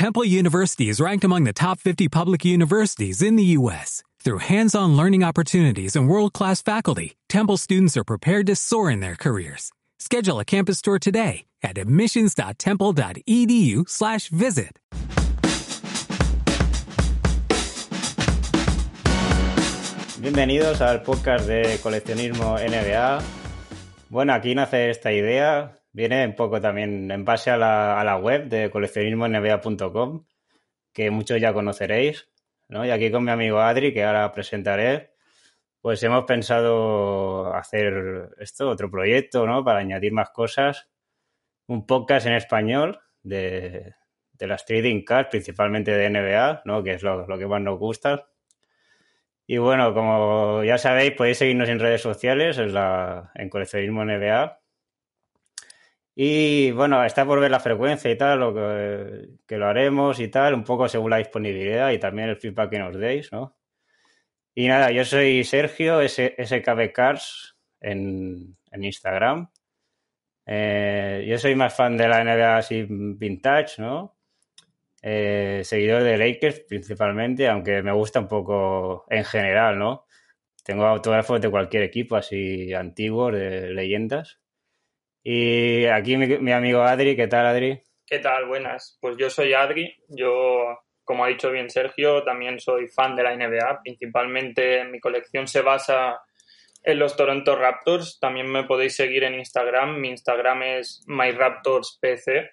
Temple University is ranked among the top 50 public universities in the U.S. Through hands-on learning opportunities and world-class faculty, Temple students are prepared to soar in their careers. Schedule a campus tour today at admissions.temple.edu/visit. Bienvenidos al podcast de coleccionismo NBA. Bueno, aquí nace esta idea. Viene un poco también en base a la, a la web de coleccionismonba.com, que muchos ya conoceréis. ¿no? Y aquí con mi amigo Adri, que ahora presentaré, pues hemos pensado hacer esto, otro proyecto, ¿no? Para añadir más cosas. Un podcast en español de, de las trading cards, principalmente de NBA, ¿no? Que es lo, lo que más nos gusta. Y bueno, como ya sabéis, podéis seguirnos en redes sociales, en, la, en Coleccionismo NBA. Y bueno, está por ver la frecuencia y tal, lo que, lo haremos y tal, un poco según la disponibilidad y también el feedback que nos deis, ¿no? Y nada, yo soy Sergio, SKB Cars en, en Instagram. Eh, yo soy más fan de la NBA así vintage, ¿no? Eh, seguidor de Lakers principalmente, aunque me gusta un poco en general, ¿no? Tengo autógrafos de cualquier equipo así antiguos, de leyendas. Y aquí mi, mi, amigo Adri, ¿qué tal Adri? ¿Qué tal? Buenas. Pues yo soy Adri, yo, como ha dicho bien Sergio, también soy fan de la NBA, principalmente mi colección se basa en los Toronto Raptors, también me podéis seguir en Instagram, mi Instagram es MyRaptorsPC.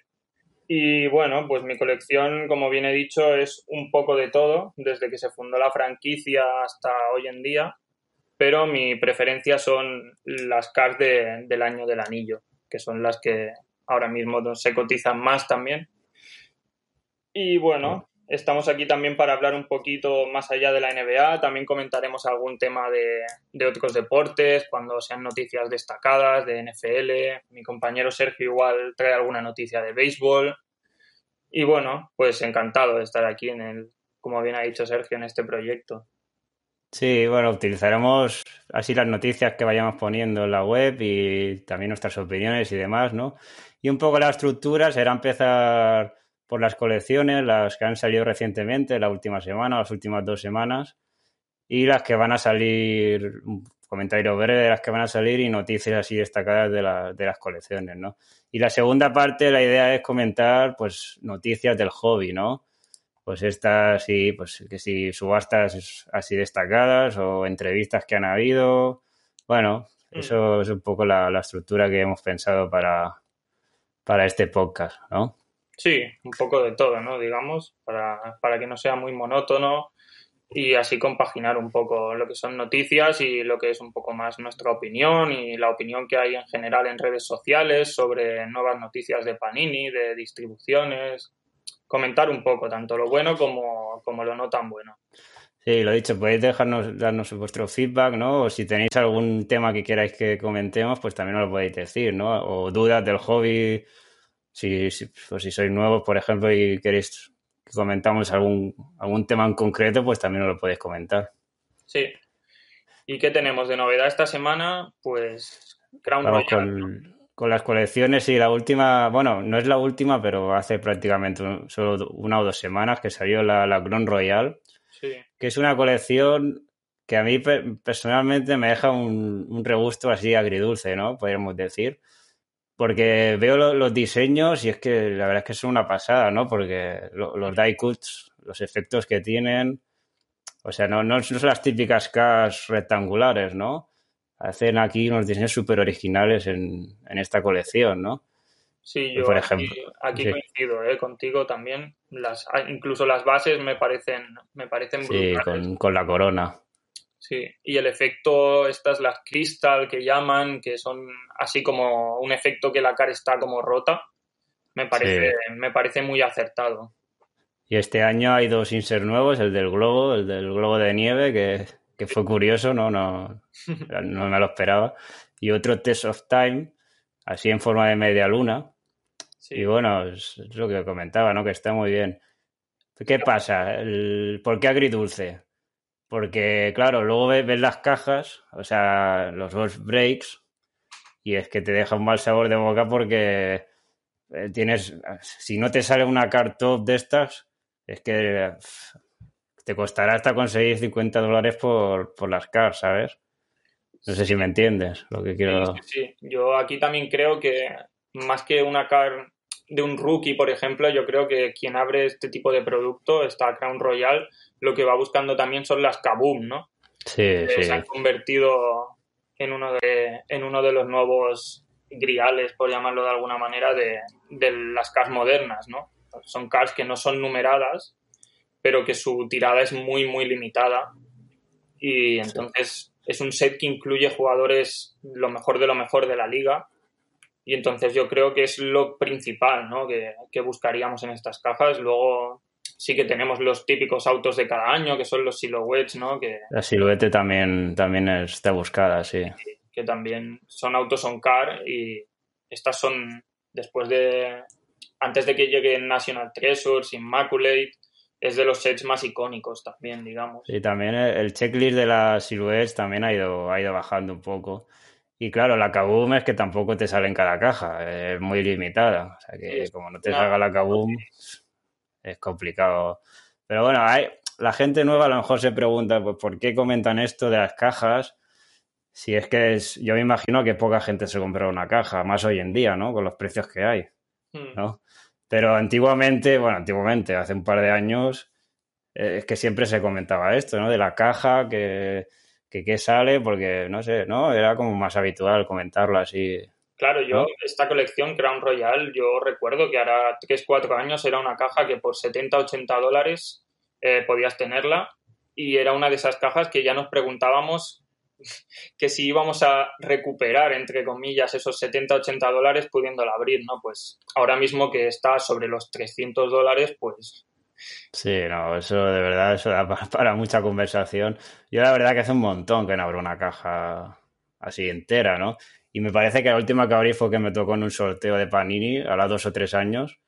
Y bueno, pues mi colección, como bien he dicho, es un poco de todo, desde que se fundó la franquicia hasta hoy en día, pero mi preferencia son las cards de, del año del anillo, que son las que ahora mismo se cotizan más también. Y bueno, estamos aquí también para hablar un poquito más allá de la NBA, también comentaremos algún tema de, de otros deportes, cuando sean noticias destacadas de NFL, mi compañero Sergio igual trae alguna noticia de béisbol. Y bueno, pues encantado de estar aquí en el, como bien ha dicho Sergio, en este proyecto. Sí, bueno, utilizaremos así las noticias que vayamos poniendo en la web y también nuestras opiniones y demás, ¿no? Y un poco la estructura será empezar por las colecciones, las que han salido recientemente, la última semana, las últimas dos semanas, y las que van a salir, un comentario breve de las que van a salir y noticias así destacadas de, la, de las colecciones, ¿no? Y la segunda parte, la idea es comentar, pues, noticias del hobby, ¿no? Pues estas, sí, pues, que si subastas así destacadas o entrevistas que han habido. Bueno, mm. eso es un poco la, la estructura que hemos pensado para, para este podcast, ¿no? Sí, un poco de todo, ¿no? Digamos, para, para que no sea muy monótono y así compaginar un poco lo que son noticias y lo que es un poco más nuestra opinión y la opinión que hay en general en redes sociales sobre nuevas noticias de Panini, de distribuciones, comentar un poco tanto lo bueno como, como lo no tan bueno. Sí, lo dicho, podéis dejarnos, darnos vuestro feedback, ¿no? O si tenéis algún tema que queráis que comentemos, pues también nos lo podéis decir, ¿no? O dudas del hobby, si, si, pues si sois nuevos, por ejemplo, y queréis que comentamos algún, algún tema en concreto, pues también nos lo podéis comentar. Sí. ¿Y qué tenemos de novedad esta semana? Pues Crown Royal. Con, con, las colecciones y la última, bueno, no es la última, pero hace prácticamente solo una o dos semanas que salió la, la Crown Royal, sí. que es una colección que a mí personalmente me deja un, un regusto así agridulce, ¿no? Podríamos decir porque veo lo, los diseños y es que la verdad es que son una pasada, ¿no? Porque lo, los die cuts, los efectos que tienen, o sea, no, no, no son las típicas cars rectangulares, ¿no? Hacen aquí unos diseños súper originales en, en, esta colección, ¿no? Sí, yo por ejemplo, aquí, aquí sí. coincido ¿eh? contigo también. Las, incluso las bases me parecen, me parecen brutales. Sí, con, con la corona. Sí, y el efecto, estas las crystal que llaman, que son así como un efecto que la cara está como rota, me parece, sí. me parece muy acertado. Y este año hay dos insert nuevos, el del globo, el del globo de nieve, que, que fue curioso, ¿no? No, no me lo esperaba. Y otro Test of Time, así en forma de media luna. Sí. Y bueno, es, es, lo que comentaba, ¿no? Que está muy bien. ¿Qué pasa? El, ¿Por qué agridulce? Porque, claro, luego ves, ves, las cajas, o sea, los dos breaks, y es que te deja un mal sabor de boca porque eh, tienes, si no te sale una car top de estas, es que te costará hasta conseguir 50 dólares por, por las cars, ¿sabes? No sé si me entiendes lo que quiero. Sí, sí, Yo aquí también creo que más que una car de un rookie, por ejemplo, yo creo que quien abre este tipo de producto, esta Crown Royal, lo que va buscando también son las Kaboom, ¿no? Sí, sí. Se han convertido en uno de, en uno de los nuevos griales, por llamarlo de alguna manera, de, de las cars modernas, ¿no? Son cars que no son numeradas, pero que su tirada es muy, muy limitada. Y entonces es un set que incluye jugadores lo mejor de lo mejor de la liga. Y entonces yo creo que es lo principal ¿no? que, que buscaríamos en estas cajas. Luego sí que tenemos los típicos autos de cada año, que son los silhouettes, ¿no? Que, La siluete también, también está buscada, sí. que también son autos on car y estas son después de antes de que lleguen National Treasures, Immaculate, es de los sets más icónicos también, digamos. Y también el checklist de las silhouettes también ha ido, ha ido bajando un poco. Y claro, la Kaboom es que tampoco te sale en cada caja, es muy limitada. O sea que Sí, como no te claro. salga la Kaboom, es complicado. Pero bueno, hay, la gente nueva a lo mejor se pregunta, pues, ¿por qué comentan esto de las cajas? Si es que es, yo me imagino que poca gente se compra una caja, más hoy en día, ¿no? Con los precios que hay. Hmm. Pero antiguamente, bueno, antiguamente, hace un par de años, eh, es que siempre se comentaba esto, ¿no? De la caja, que, que qué sale, porque no sé, ¿no? Era como más habitual comentarlo así. Claro, yo ¿No? esta colección Crown Royal, yo recuerdo que ahora 3-4 años era una caja que por 70-80 dólares eh, podías tenerla y era una de esas cajas que ya nos preguntábamos que si íbamos a recuperar, entre comillas, esos 70-80 dólares pudiéndola abrir, ¿no? Pues ahora mismo que está sobre los 300 dólares, pues Sí, no, eso de verdad, eso da pa- para, mucha conversación. Yo la verdad que hace un montón que no abro una caja así entera, ¿no? Y me parece que la última que abrí fue que me tocó en un sorteo de Panini, a los dos o tres años,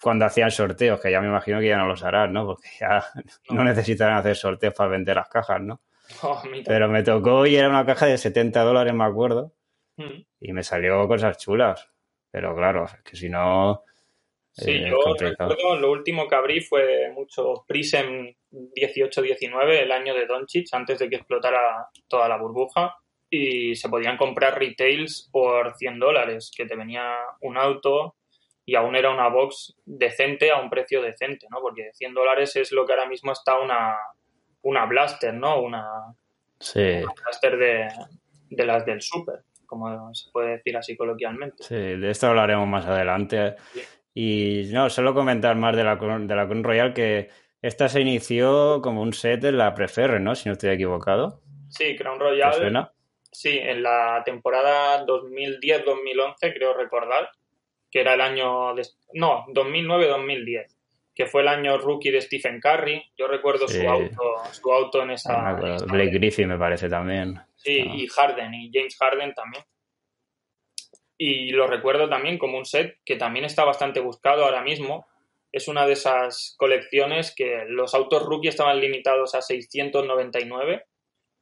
cuando hacían sorteos, que ya me imagino que ya no los harán, ¿no? Porque ya no necesitarán hacer sorteos para vender las cajas, ¿no? oh. Pero me tocó y era una caja de 70 dólares, me acuerdo, Mm. y me salió cosas chulas. Pero claro, es que si no... Sí, eh, yo recuerdo lo último que abrí fue mucho Prism 18-19, el año de Doncic, antes de que explotara toda la burbuja. Y se podían comprar retails por 100 dólares, que te venía un auto y aún era una box decente a un precio decente, ¿no? Porque 100 dólares es lo que ahora mismo está una, una blaster, ¿no? Una, Sí. una blaster de, de las del super, como se puede decir así coloquialmente. Sí, de esto hablaremos más adelante. Sí. Y no, solo comentar más de la, de la Crown Royal que esta se inició como un set en la Preferre, ¿no? Si no estoy equivocado. Sí, Crown ¿Te Royal suena? Sí, en la temporada 2010-2011, creo recordar, que era el año... De, no, 2009-2010, que fue el año rookie de Stephen Curry. Yo recuerdo Sí. su auto su auto en esa... en esa- Blake Griffin me parece también. Sí, Ah. y Harden, y James Harden también. Y lo recuerdo también como un set que también está bastante buscado ahora mismo. Es una de esas colecciones que los autos rookie estaban limitados a 699,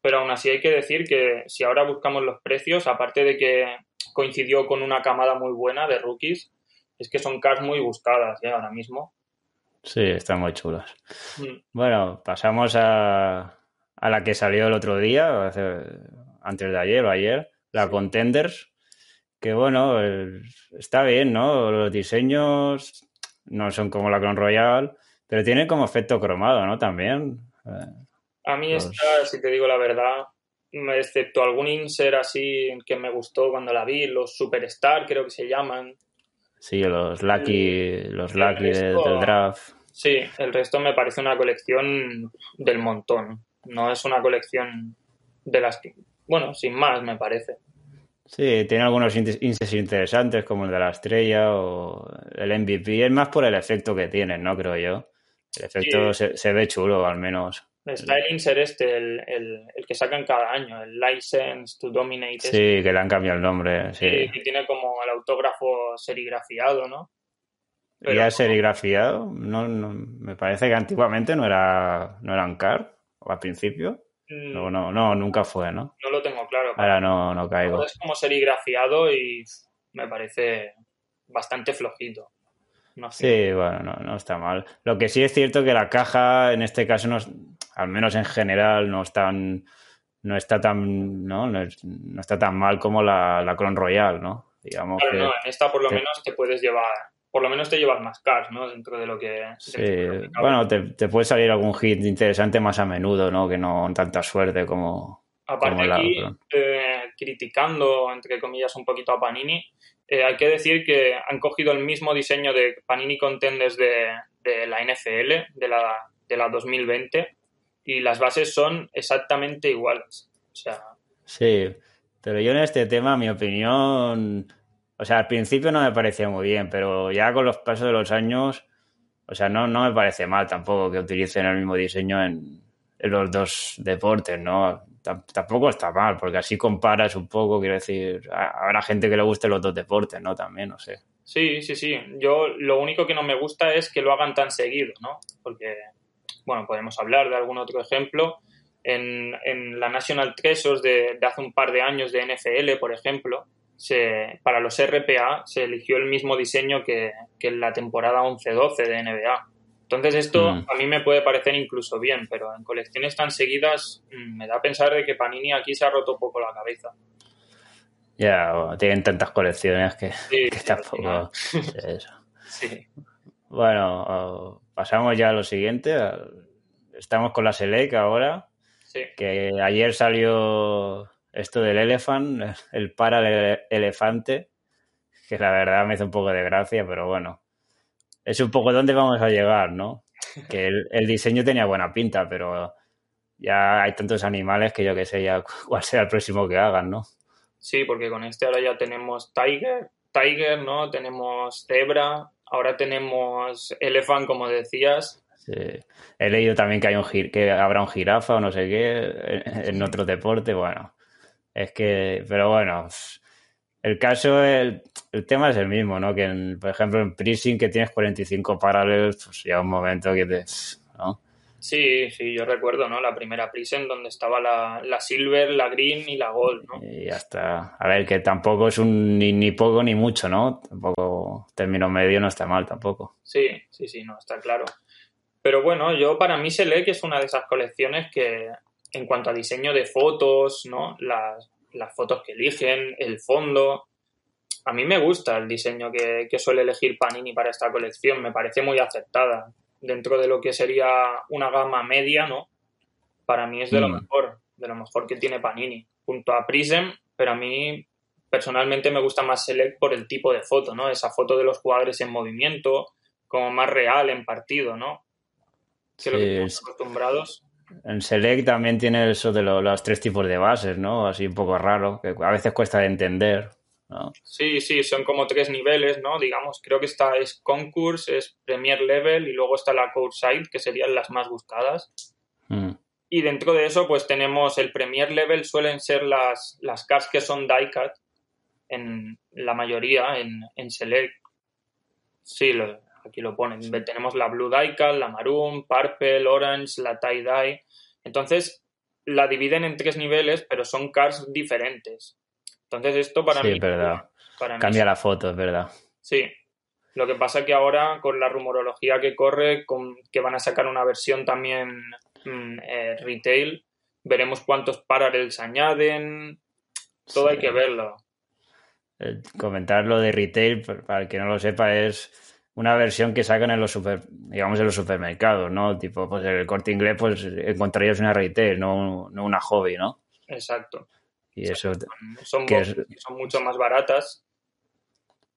pero aún así hay que decir que si ahora buscamos los precios, aparte de que coincidió con una camada muy buena de rookies, es que son cars muy buscadas ¿eh? ahora mismo. Sí, están muy chulas. Mm. Bueno, pasamos a, a la que salió el otro día, hace- antes de ayer o ayer, la Contenders, que bueno, está bien, ¿no? Los diseños no son como la Crown Royal, pero tienen como efecto cromado, ¿no? También. Eh, A mí Los- esta, si te digo la verdad, excepto algún insert así que me gustó cuando la vi, los Superstar creo que se llaman. Sí, los Lucky, los el Lucky resto- del draft. Sí, el resto me parece una colección del montón. No es una colección de las que... Bueno, sin más, me parece. Sí, tiene algunos índices índices interesantes como el de la estrella o el MVP. Es más por el efecto que tienen, ¿no? Creo yo. El efecto se, se ve chulo, al menos. Está el insert este, el, el- el que sacan cada año, el License to Dominate. este, Sí, que le han cambiado el nombre. Sí. que- que tiene como el autógrafo serigrafiado, ¿no? ¿Y Pero- ya serigrafiado? No, no, me parece que antiguamente no era, no eran car, o al principio. Mm, No, no, no, nunca fue, ¿no? no lo tengo claro. Ahora no, no caigo. Es como serigrafiado y me parece bastante flojito. Sí, bueno, no, no, está mal. Lo que sí es cierto que la caja, en este caso, no, al menos en general, no están no está tan no, no, está tan mal como la, la Cron Royal, ¿no? Digamos que no, en esta por lo menos te puedes llevar por lo menos te llevas más cars, ¿no? Dentro de lo que... Sí, bueno, te, te, puede salir algún hit interesante más a menudo, ¿no? Que no tanta suerte como... Aparte aquí, eh, criticando, entre comillas, un poquito a Panini, eh, hay que decir que han cogido el mismo diseño de Panini Contenders de, de la NFL, de la, de la 2020, y las bases son exactamente iguales. O sea. Sí, pero yo en este tema, mi opinión. O sea, al principio no me parecía muy bien, pero ya con los pasos de los años, o sea, no, no me parece mal tampoco que utilicen el mismo diseño en, los dos deportes, ¿no? tampoco está mal, porque así comparas un poco, quiero decir, habrá gente que le guste los dos deportes, ¿no? También, no sé. Sí, sí, sí. Yo lo único que no me gusta es que lo hagan tan seguido, ¿no? Porque bueno, podemos hablar de algún otro ejemplo. En, en la National Treasures de, de, hace un par de años de NFL, por ejemplo, se, para los RPA se eligió el mismo diseño que, que en la temporada 11-12 de NBA. Entonces esto mm. a mí me puede parecer incluso bien, pero en colecciones tan seguidas mm, me da a pensar de que Panini aquí se ha roto un poco la cabeza. Ya, tienen tantas colecciones que, que tampoco... eso. sí. Bueno, pasamos ya a lo siguiente. Estamos con la Select ahora. Que ayer salió esto del Elephant, el para elefante, que la verdad me hizo un poco de gracia, pero bueno. Es un poco dónde vamos a llegar, ¿no? Que el, diseño tenía buena pinta, pero ya hay tantos animales que yo que sé ya cuál será el próximo que hagan, ¿no? Sí, porque con este ahora ya tenemos Tiger, Tiger, ¿no? Tenemos Zebra, Ahora tenemos Elephant, como decías. Sí. He leído también que hay un que habrá un jirafa o no sé qué en otro deporte. Bueno, es que, pero bueno, el caso, el, el tema es el mismo, ¿no? Que, por ejemplo, en Prising, que tienes 45 paralelos, pues ya un momento que te. ¿no? Sí, sí, yo recuerdo, ¿no? La primera Prison donde estaba la, la, Silver, la Green y la Gold, ¿no? Y ya está. A ver, que tampoco es un ni, ni poco ni mucho, ¿no? Tampoco término medio no está mal tampoco. Sí, sí, sí, no, está claro. Pero bueno, yo para mí se lee que es una de esas colecciones que en cuanto a diseño de fotos, ¿no? Las, las fotos que eligen, el fondo, a mí me gusta el diseño que, que, suele elegir Panini para esta colección, me parece muy aceptada dentro de lo que sería una gama media, ¿no? Para mí es de lo mm. mejor, de lo mejor que tiene Panini, junto a Prism, pero a mí personalmente me gusta más Select por el tipo de foto, ¿no? Esa foto de los jugadores en movimiento, como más real en partido, ¿no? Que lo que estamos acostumbrados. En Select también tiene eso de los tres tipos de bases, ¿no? Así un poco raro, que a veces cuesta de entender. Sí, sí, son como tres niveles, ¿no? Digamos, creo que esta es Concourse, es Premier Level y luego está la Side, que serían las más buscadas. Mm. Y dentro de eso, pues tenemos el Premier Level, suelen ser las, las cars que son die-cut, en la mayoría, en, en Select. Sí, aquí lo ponen. Tenemos la Blue Die-cut, la Maroon, Purple, Orange, la Tie-Dye. Entonces, la dividen en tres niveles, pero son cars diferentes. Entonces esto para sí, mí... Es verdad. Cambia la foto, es verdad. Sí. Lo que pasa es que ahora con la rumorología que corre, con que van a sacar una versión también mm, eh, retail, veremos cuántos parallels añaden. Todo hay que verlo. Eh, comentar lo de retail, para el que no lo sepa, es una versión que sacan en los super, digamos en los supermercados, ¿no? Tipo, pues el corte inglés, pues encontrarías una retail, no, no una hobby, ¿no? Exacto. Y eso son, son mucho más baratas.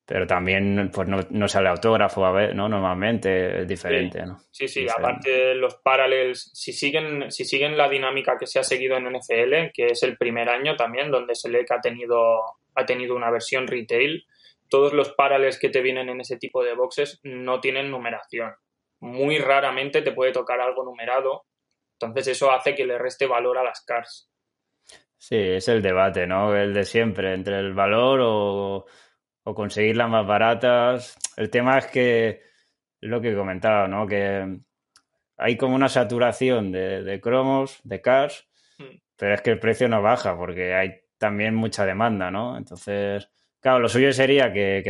Pero también pues no, no sale autógrafo a ver, ¿no? Normalmente es diferente, sí. ¿no? Sí, sí, aparte los parallels, si siguen, si siguen la dinámica que se ha seguido en NFL, que es el primer año también, donde que ha tenido, ha tenido una versión retail, todos los parallels que te vienen en ese tipo de boxes no tienen numeración. Muy raramente te puede tocar algo numerado, entonces eso hace que le reste valor a las cars. Sí, es el debate, ¿no? El de siempre, entre el valor o, o conseguirlas más baratas. El tema es que, lo que he comentado, ¿no? Que hay como una saturación de, de cromos, de cars, hmm. pero es que el precio no baja porque hay también mucha demanda, ¿no? Entonces, claro, lo suyo sería que,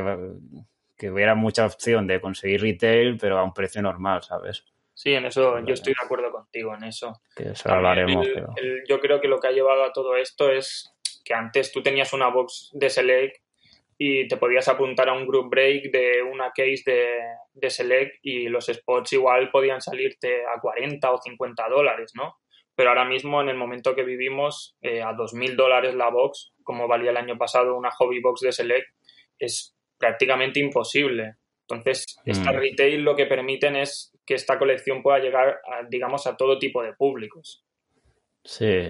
que hubiera mucha opción de conseguir retail, pero a un precio normal, ¿sabes? Sí, en eso yo estoy de acuerdo contigo, en eso. Que eso hablaremos. yo creo que lo que ha llevado a todo esto es que antes tú tenías una box de Select y te podías apuntar a un group break de una case de, de Select y los spots igual podían salirte a 40 o 50 dólares, ¿no? Pero ahora mismo, en el momento que vivimos, eh, a 2.000 dólares la box, como valía el año pasado una hobby box de Select, es prácticamente imposible. Entonces, esta mm. retail lo que permiten es que esta colección pueda llegar, digamos, a todo tipo de públicos. Sí,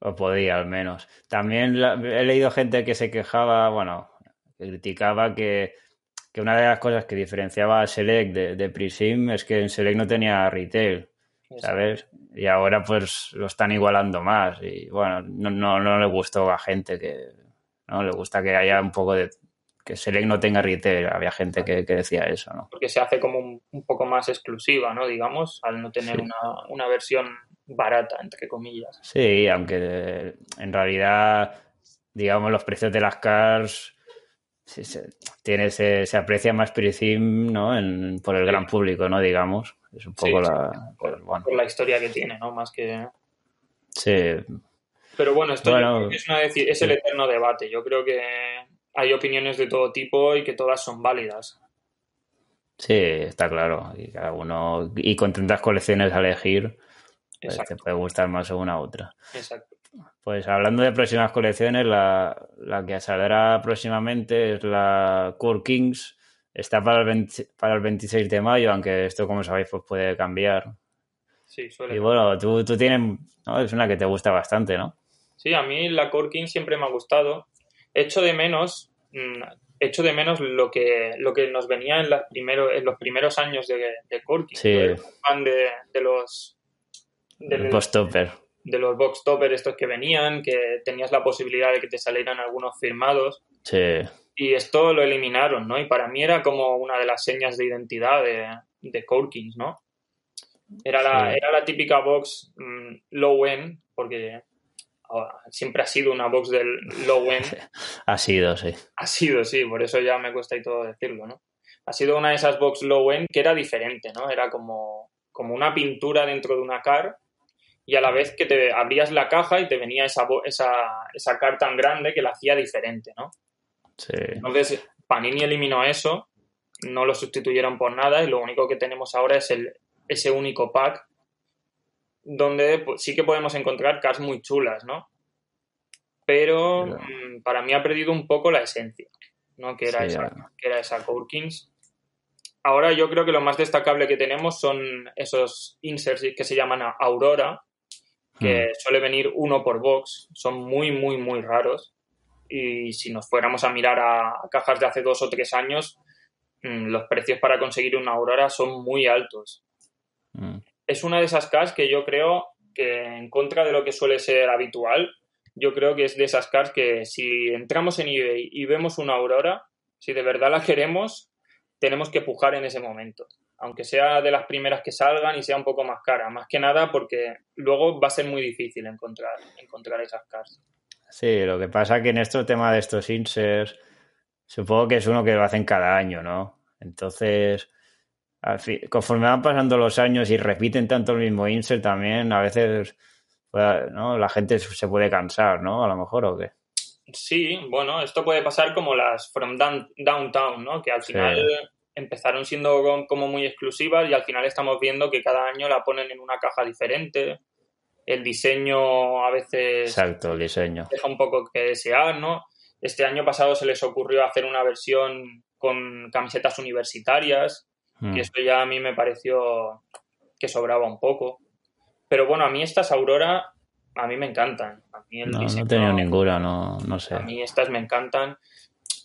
o podía al menos. También he leído gente que se quejaba, bueno, que criticaba que, una de las cosas que diferenciaba a Select de, de Prism es que en Select no tenía retail, ¿sabes? Y ahora pues lo están igualando más y bueno, no, no, no le gustó a gente que, ¿no? Le gusta que haya un poco de, que Select no tenga retail. Había gente que, decía eso, ¿no? Porque se hace como un, poco más exclusiva, ¿no? Digamos, al no tener una, versión barata, entre comillas. Sí, aunque en realidad, digamos, los precios de las cars se, tiene, se, aprecia más Prism, ¿no? por el gran público, ¿no? Digamos. Es un poco la... Pues, por, la historia que tiene, ¿no? Más que... Sí. Pero bueno, esto es, es el eterno debate. Yo creo que hay opiniones de todo tipo y que todas son válidas. Sí, está claro. Y cada uno, y con tantas colecciones a elegir, pues te puede gustar más una u otra. Exacto. Pues hablando de próximas colecciones, la, que saldrá próximamente es la Core Kings. Está para el, para el 26 de mayo, aunque esto, como sabéis, pues puede cambiar. Sí, suele. Y bueno, tú, tú tienes, ¿no? es una que te gusta bastante, ¿no? Sí, a mí la Core Kings siempre me ha gustado. Echo de menos hecho mm, de menos lo que, lo que nos venía en, primero, en los primeros años de, de Corky. Sí. fan de, los... De, box topper. De los box topper estos que venían, que tenías la posibilidad de que te salieran algunos firmados. Sí. Y esto lo eliminaron, ¿no? Y para mí era como una de las señas de identidad de, de Corkins, ¿no? Era la, era la típica box mm, low end, porque siempre ha sido una box del low end. Ha sido, sí. Ha sido, sí, por eso ya me cuesta y todo decirlo, ¿no? Ha sido una de esas box low end que era diferente, ¿no? Era como, como una pintura dentro de una car y a la vez que te abrías la caja y te venía esa, esa, esa car tan grande que la hacía diferente, ¿no? Sí. Entonces, Panini eliminó eso, no lo sustituyeron por nada y lo único que tenemos ahora es el, ese único pack donde pues, sí que podemos encontrar cars muy chulas, ¿no? Pero mm, para mí ha perdido un poco la esencia, ¿no? Que era, esa, que era esa Courkins. Ahora yo creo que lo más destacable que tenemos son esos inserts que se llaman Aurora, que hmm. suele venir uno por box, son muy, muy, muy raros. Y si nos fuéramos a mirar a, cajas de hace dos o tres años, mm, los precios para conseguir una Aurora son muy altos. Hmm es una de esas cars que yo creo que en contra de lo que suele ser habitual, yo creo que es de esas cars que si entramos en eBay y vemos una Aurora, si de verdad la queremos, tenemos que pujar en ese momento. Aunque sea de las primeras que salgan y sea un poco más cara. Más que nada porque luego va a ser muy difícil encontrar, encontrar esas cars. Sí, lo que pasa que en este tema de estos inserts, supongo que es uno que lo hacen cada año, ¿no? Entonces, conforme van pasando los años y repiten tanto el mismo insert también, a veces pues, ¿no? la gente se puede cansar, ¿no? A lo mejor o qué. Sí, bueno, esto puede pasar como las From Downtown, ¿no? Que al final empezaron siendo como muy exclusivas y al final estamos viendo que cada año la ponen en una caja diferente. El diseño a veces... Exacto, el diseño. Deja un poco que desear, ¿no? Este año pasado se les ocurrió hacer una versión con camisetas universitarias Mm. Y esto ya a mí me pareció que sobraba un poco. Pero bueno, a mí estas Aurora, a mí me encantan. A mí no, no he tenido ninguna, no, no sé. A mí estas me encantan.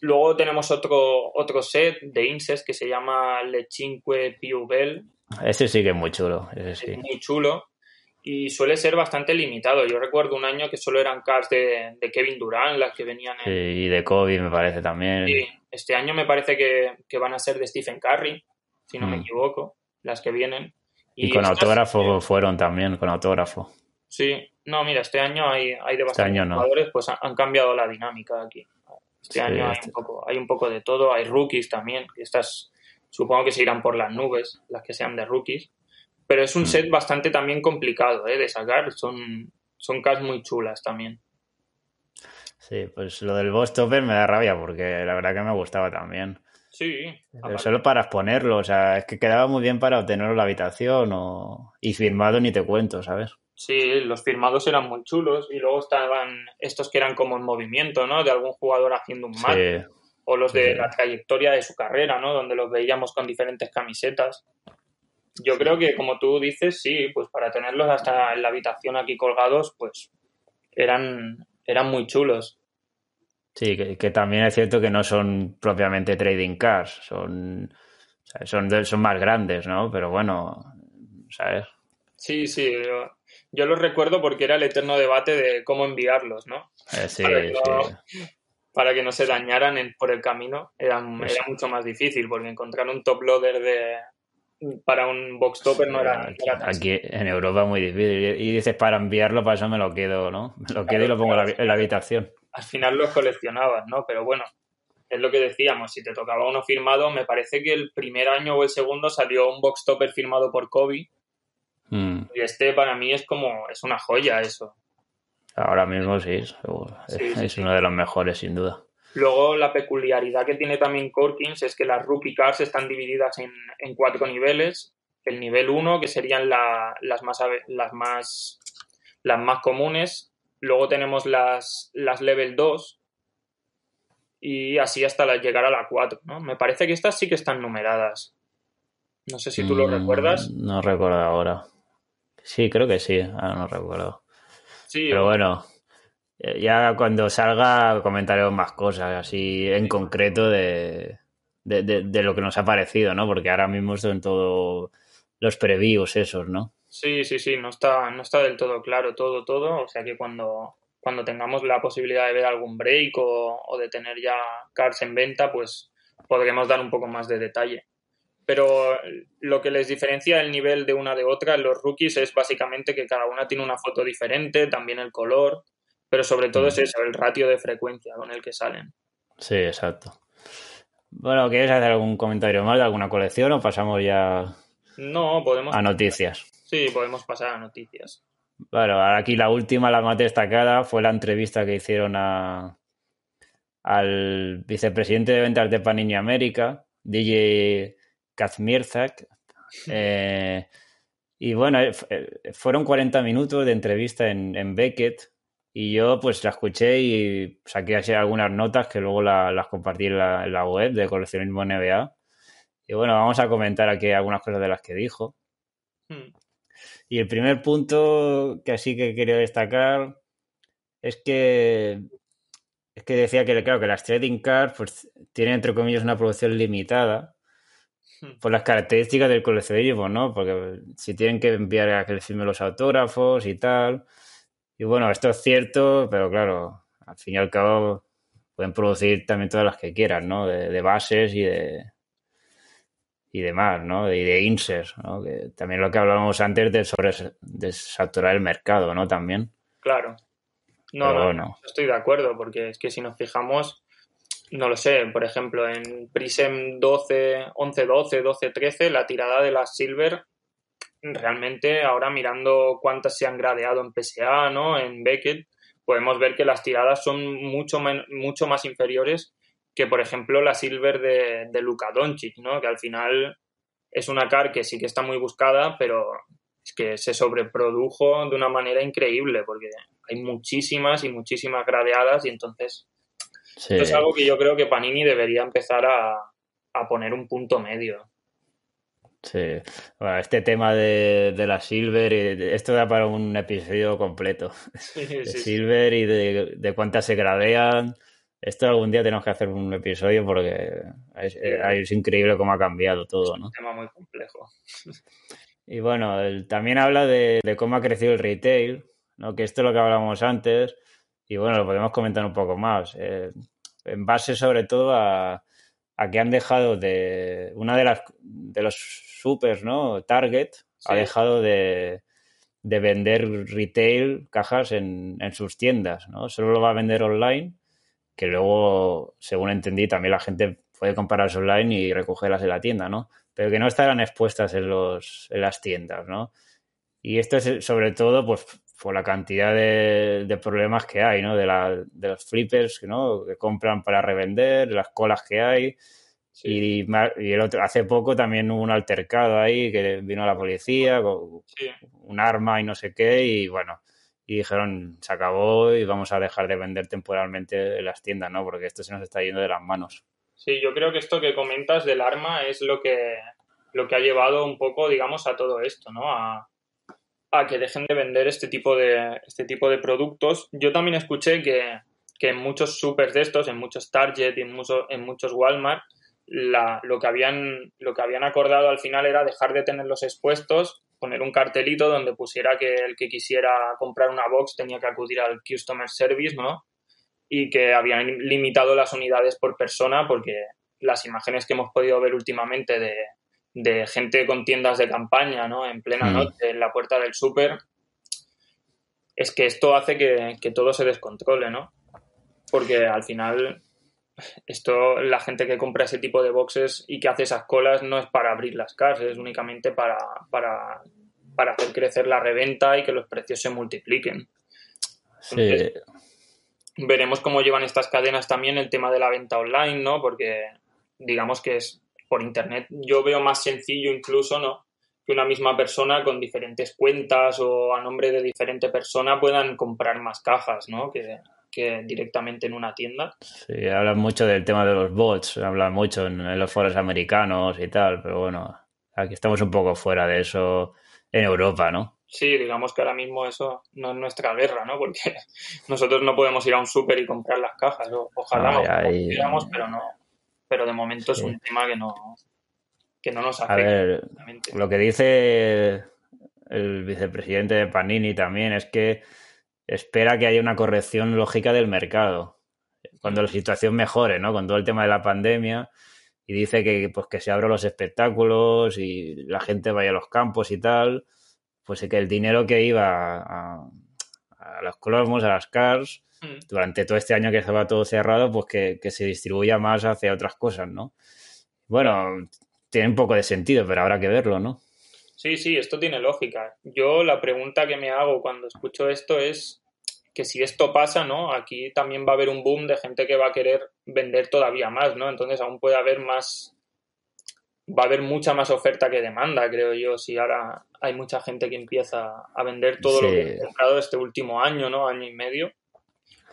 Luego tenemos otro, otro set de Inces que se llama Le Cinque Più Bell. Ese sí que es muy chulo. Ese sí. Es muy chulo. Y suele ser bastante limitado. Yo recuerdo un año que solo eran cars de, Kevin Durant las que venían. En... Sí, y de Kobe me parece también. Sí, este año me parece que, que van a ser de Stephen Curry si no me mm. equivoco, las que vienen. Y, con autógrafo fueron también, con autógrafo. Sí, no, mira, este año hay, hay de este bastantes jugadores, pues han, cambiado la dinámica aquí. Este año hay un, poco, hay un poco de todo, hay rookies también, que estas supongo que se irán por las nubes, las que sean de rookies. Pero es un mm. set bastante también complicado ¿eh? de sacar, son, son cars muy chulas también. Sí, pues lo del Boss Topper me da rabia porque la verdad que me gustaba también. Sí. Pero solo para exponerlo, o sea, es que quedaba muy bien para obtenerlo en la habitación o... y firmado ni te cuento, ¿sabes? Sí, los firmados eran muy chulos y luego estaban estos que eran como en movimiento, ¿no? De algún jugador haciendo un match. O los de la trayectoria de su carrera, ¿no? Donde los veíamos con diferentes camisetas. Yo creo que, como tú dices, sí, pues para tenerlos hasta en la habitación aquí colgados, pues eran, eran muy chulos. Sí, que, también es cierto que no son propiamente trading cars, son, son, son más grandes, ¿no? Pero bueno, ¿sabes? Sí, sí, yo, los recuerdo porque era el eterno debate de cómo enviarlos, ¿no? Eh, sí, para, que no para que no se dañaran por el camino era, era mucho más difícil porque encontrar un top loader de, para un box topper no era, Aquí en Europa muy difícil. Y dices, para enviarlo, para eso me lo quedo, ¿no? Me lo quedo y lo pongo en la habitación. Al final los coleccionabas, ¿no? Pero bueno, es lo que decíamos, si te tocaba uno firmado, me parece que el primer año o el segundo salió un box topper firmado por Kobe. Hmm. Y este para mí es como, es una joya eso. Ahora mismo sí, es uno de los mejores, sin duda. Luego, la peculiaridad que tiene también Corkins es que las rookie cars están divididas en, cuatro niveles. El nivel 1, que serían las, más, las, más, las más comunes. Luego tenemos las, las level 2. Y así hasta llegar a la 4. ¿no? Me parece que estas sí que están numeradas. No sé si tú lo mm, recuerdas. No recuerdo ahora. Sí, creo que sí. Ahora no recuerdo. Sí, Pero bueno, eh, ya cuando salga comentaremos más cosas, así en concreto de, de, lo que nos ha parecido, ¿no? Porque ahora mismo son todos los previews esos, ¿no? Sí, sí, sí, no está, no está del todo claro todo, todo. O sea que cuando, cuando tengamos la posibilidad de ver algún break o, o de tener ya cards en venta, pues podremos dar un poco más de detalle. Pero lo que les diferencia el nivel de una de otra en los rookies es básicamente que cada una tiene una foto diferente, también el color pero sobre todo es eso, el ratio de frecuencia con el que salen. Sí, exacto. Bueno, ¿quieres hacer algún comentario más de alguna colección o pasamos ya no, podemos a noticias? Sí, podemos pasar a noticias. Bueno, aquí la última, la más destacada, fue la entrevista que hicieron a, al vicepresidente de ventas de Panini América, DJ Kazmierzak. Eh, y bueno, eh, fueron 40 minutos de entrevista en, en Beckett, y yo pues la escuché y saqué así algunas notas que luego las compartí en la, web de coleccionismo NBA. Y bueno, vamos a comentar aquí algunas cosas de las que dijo. Hmm. Y el primer punto que así que quería destacar es que es que decía que claro que las trading cards pues tienen entre comillas una producción limitada hmm. por las características del coleccionismo, ¿no? Porque si tienen que enviar a que les firme los autógrafos y tal, y bueno, esto es cierto, pero claro, al fin y al cabo pueden producir también todas las que quieran, ¿no? De, bases y de y demás, ¿no? Y de inserts, ¿no? Que también lo que hablábamos antes de sobre de saturar el mercado, ¿no? También. Claro. No, no, estoy de acuerdo, porque es que si nos fijamos, no lo sé, por ejemplo, en Prism 12, 11, 12, 12, 13, la tirada de las Silver realmente ahora mirando cuántas se han gradeado en PSA, ¿no? En Beckett, podemos ver que las tiradas son mucho, mucho más inferiores que, por ejemplo, la Silver de, de Luka Doncic, ¿no? Que al final es una car que sí que está muy buscada, pero es que se sobreprodujo de una manera increíble porque hay muchísimas y muchísimas gradeadas y entonces es algo que yo creo que Panini debería empezar a, a poner un punto medio. Sí, bueno, este tema de, la Silver, esto da para un episodio completo. de Silver y de, cuántas se gradean. Esto algún día tenemos que hacer un episodio porque es, increíble cómo ha cambiado todo, ¿no? un tema muy complejo. Y bueno, también habla de, cómo ha crecido el retail, ¿no? que esto es lo que hablábamos antes, y bueno, lo podemos comentar un poco más. Eh, en base sobre todo a, a que han dejado de. Una de las de los supers, ¿no? Target ha dejado de, de, vender retail cajas en, en, sus tiendas, ¿no? Solo lo va a vender online que luego, según entendí, también la gente puede comprarlas online y recogerlas en la tienda, ¿no? Pero que no estarán expuestas en, los, en las tiendas, ¿no? Y esto es sobre todo pues, por la cantidad de, problemas que hay, ¿no? De, la, de los flippers, ¿no? Que compran para revender, las colas que hay. Y, y, el otro, hace poco también hubo un altercado ahí que vino la policía con un arma y no sé qué y bueno, y dijeron se acabó y vamos a dejar de vender temporalmente en las tiendas, ¿no? Porque esto se nos está yendo de las manos. Sí, yo creo que esto que comentas del arma es lo que, lo que ha llevado un poco, digamos, a todo esto, ¿no? A, a que dejen de vender este tipo de, este tipo de productos. Yo también escuché que, que en muchos supers de estos, en muchos Target y en, en muchos Walmart, la, lo, que habían, lo que habían acordado al final era dejar de tenerlos expuestos, poner un cartelito donde pusiera que el que quisiera comprar una box tenía que acudir al Customer Service, ¿no? Y que habían limitado las unidades por persona porque las imágenes que hemos podido ver últimamente de, de gente con tiendas de campaña, ¿no? En plena mm. noche, en la puerta del súper. Es que esto hace que, todo se descontrole, ¿no? Porque al final, esto, la gente que compra ese tipo de boxes y que hace esas colas no es para abrir las casas, es únicamente para, para, para hacer crecer la reventa y que los precios se multipliquen. sí. Veremos cómo llevan estas cadenas también el tema de la venta online, ¿no? Porque digamos que es por internet yo veo más sencillo incluso, ¿no? Que una misma persona con diferentes cuentas o a nombre de diferente persona puedan comprar más cajas, ¿no? Que, directamente en una tienda. Sí, hablan mucho del tema de los bots, hablan mucho en, los foros americanos y tal, pero bueno, aquí estamos un poco fuera de eso en Europa, ¿no? Sí, digamos que ahora mismo eso no es nuestra guerra, ¿no? Porque nosotros no podemos ir a un súper y comprar las cajas. ojalá lo pero no, pero de momento es un tema que no, que no nos afecta. A ver, lo que dice el vicepresidente de Panini también es que espera que haya una corrección lógica del mercado cuando la situación mejore, ¿no? Con todo el tema de la pandemia y dice que pues que se abran los espectáculos y la gente vaya a los campos y tal, pues que el dinero que iba a, a los cromos, a las cars, Mm. durante todo este año que estaba todo cerrado, pues que, se distribuya más hacia otras cosas, ¿no? Bueno, tiene un poco de sentido, pero habrá que verlo, ¿no? Sí, sí, esto tiene lógica. Yo la pregunta que me hago cuando escucho esto es que si esto pasa, ¿no? Aquí también va a haber un boom de gente que va a querer vender todavía más, ¿no? Entonces aún puede haber más, va a haber mucha más oferta que demanda, creo yo, si ahora hay mucha gente que empieza a vender todo lo que ha comprado este último año, ¿no? Año y medio.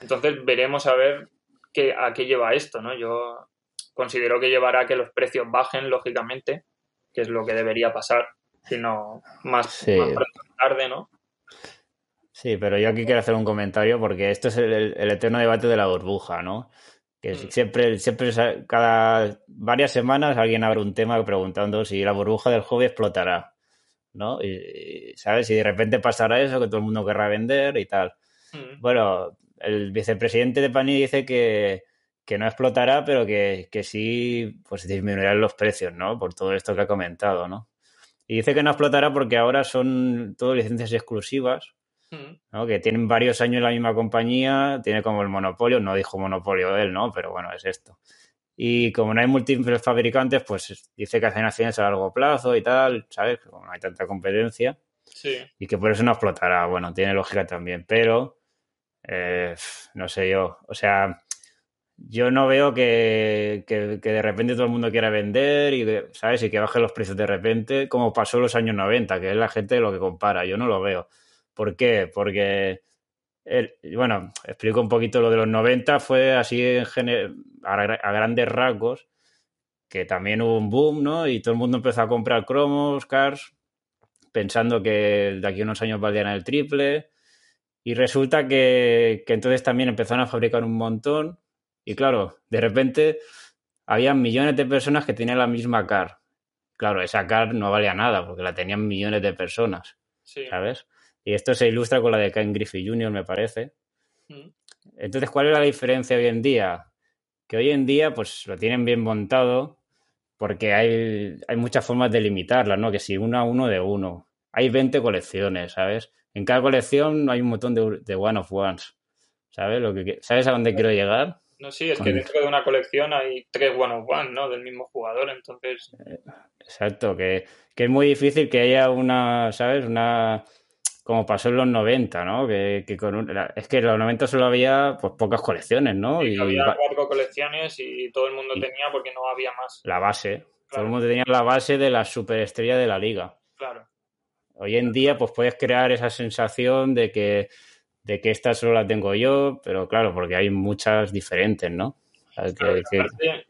Entonces veremos a ver qué, a qué lleva esto, ¿no? Yo considero que llevará a que los precios bajen, lógicamente, que es lo que debería pasar, sino más, más tarde, ¿no? Sí, pero yo aquí quiero hacer un comentario porque esto es el, eterno debate de la burbuja, ¿no? Que mm. siempre, siempre, cada varias semanas alguien abre un tema preguntando si la burbuja del hobby explotará, ¿no? Y, ¿sabes? Y de repente pasará eso, que todo el mundo querrá vender y tal. Mm. Bueno, el vicepresidente de Pani dice que, no explotará, pero que, sí pues disminuirán los precios, ¿no? Por todo esto que ha comentado, ¿no? Y dice que no explotará porque ahora son todo licencias exclusivas, mm. ¿no? Que tienen varios años en la misma compañía, tiene como el monopolio, no dijo monopolio él, ¿no? Pero bueno, es esto. Y como no hay múltiples fabricantes, pues dice que hacen acciones a largo plazo y tal, ¿sabes? Como no hay tanta competencia. Sí. Y que por eso no explotará. Bueno, tiene lógica también, pero eh, no sé yo. O sea, yo no veo que, de repente todo el mundo quiera vender y, ¿sabes? Y que los precios de repente, como pasó en los años 90, que es la gente lo que compara. Yo no lo veo. ¿Por qué? Porque, bueno, explico un poquito lo de los 90, fue así en a, a, grandes rasgos, que también hubo un boom, ¿no? Y todo el mundo empezó a comprar cromos, cars, pensando que de aquí a unos años valdrían el triple y resulta que, entonces también empezaron a fabricar un montón y claro, de repente había millones de personas que tenían la misma car. Claro, esa car no valía nada porque la tenían millones de personas, ¿sabes? Y esto se ilustra con la de Ken Griffey Jr., me parece. Mm. Entonces, ¿cuál es la diferencia hoy en día? Que hoy en día, pues lo tienen bien montado porque hay, hay muchas formas de limitarla, ¿no? Que si uno a uno de uno. Hay 20 colecciones, ¿sabes? en cada colección hay un montón de, one of ones. ¿Sabes? Lo que, ¿Sabes a dónde quiero llegar? No, sí, es que dentro de una colección hay tres one of one, ¿no? Del mismo jugador, entonces. Exacto, que, que es muy difícil que haya una, ¿sabes? Una como pasó en los 90, ¿no? Que, con es que en los 90 solo había pues pocas colecciones, ¿no? y, había cuatro colecciones y todo el mundo tenía porque no había más. La base. Todo el mundo tenía la base de la superestrella de la liga. Claro. Hoy en día, pues puedes crear esa sensación de que, de que esta solo la tengo yo, pero claro, porque hay muchas diferentes, ¿no?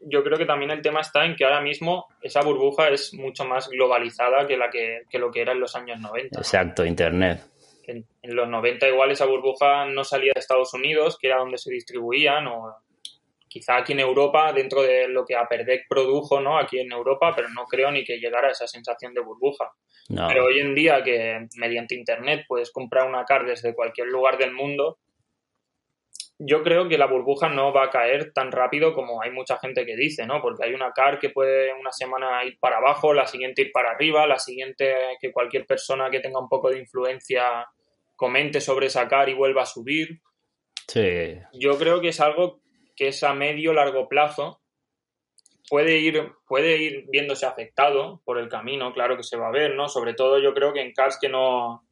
Yo creo que también el tema está en que ahora mismo esa burbuja es mucho más globalizada que, la que, que lo que era en los años 90. Exacto, Internet. En, los 90 igual esa burbuja no salía de Estados Unidos, que era donde se distribuían, o quizá aquí en Europa, dentro de lo que Aperdec produjo, ¿no? Aquí en Europa, pero no creo ni que llegara a esa sensación de burbuja. Pero hoy en día que mediante Internet puedes comprar una car desde cualquier lugar del mundo, yo creo que la burbuja no va a caer tan rápido como hay mucha gente que dice, ¿no? Porque hay una car que puede una semana ir para abajo, la siguiente ir para arriba, la siguiente que cualquier persona que tenga un poco de influencia comente sobre esa car y vuelva a subir. Sí. Yo creo que es algo que es a medio largo plazo. Puede ir, puede ir viéndose afectado por el camino, claro que se va a ver, ¿no? Sobre todo yo creo que en cars que no,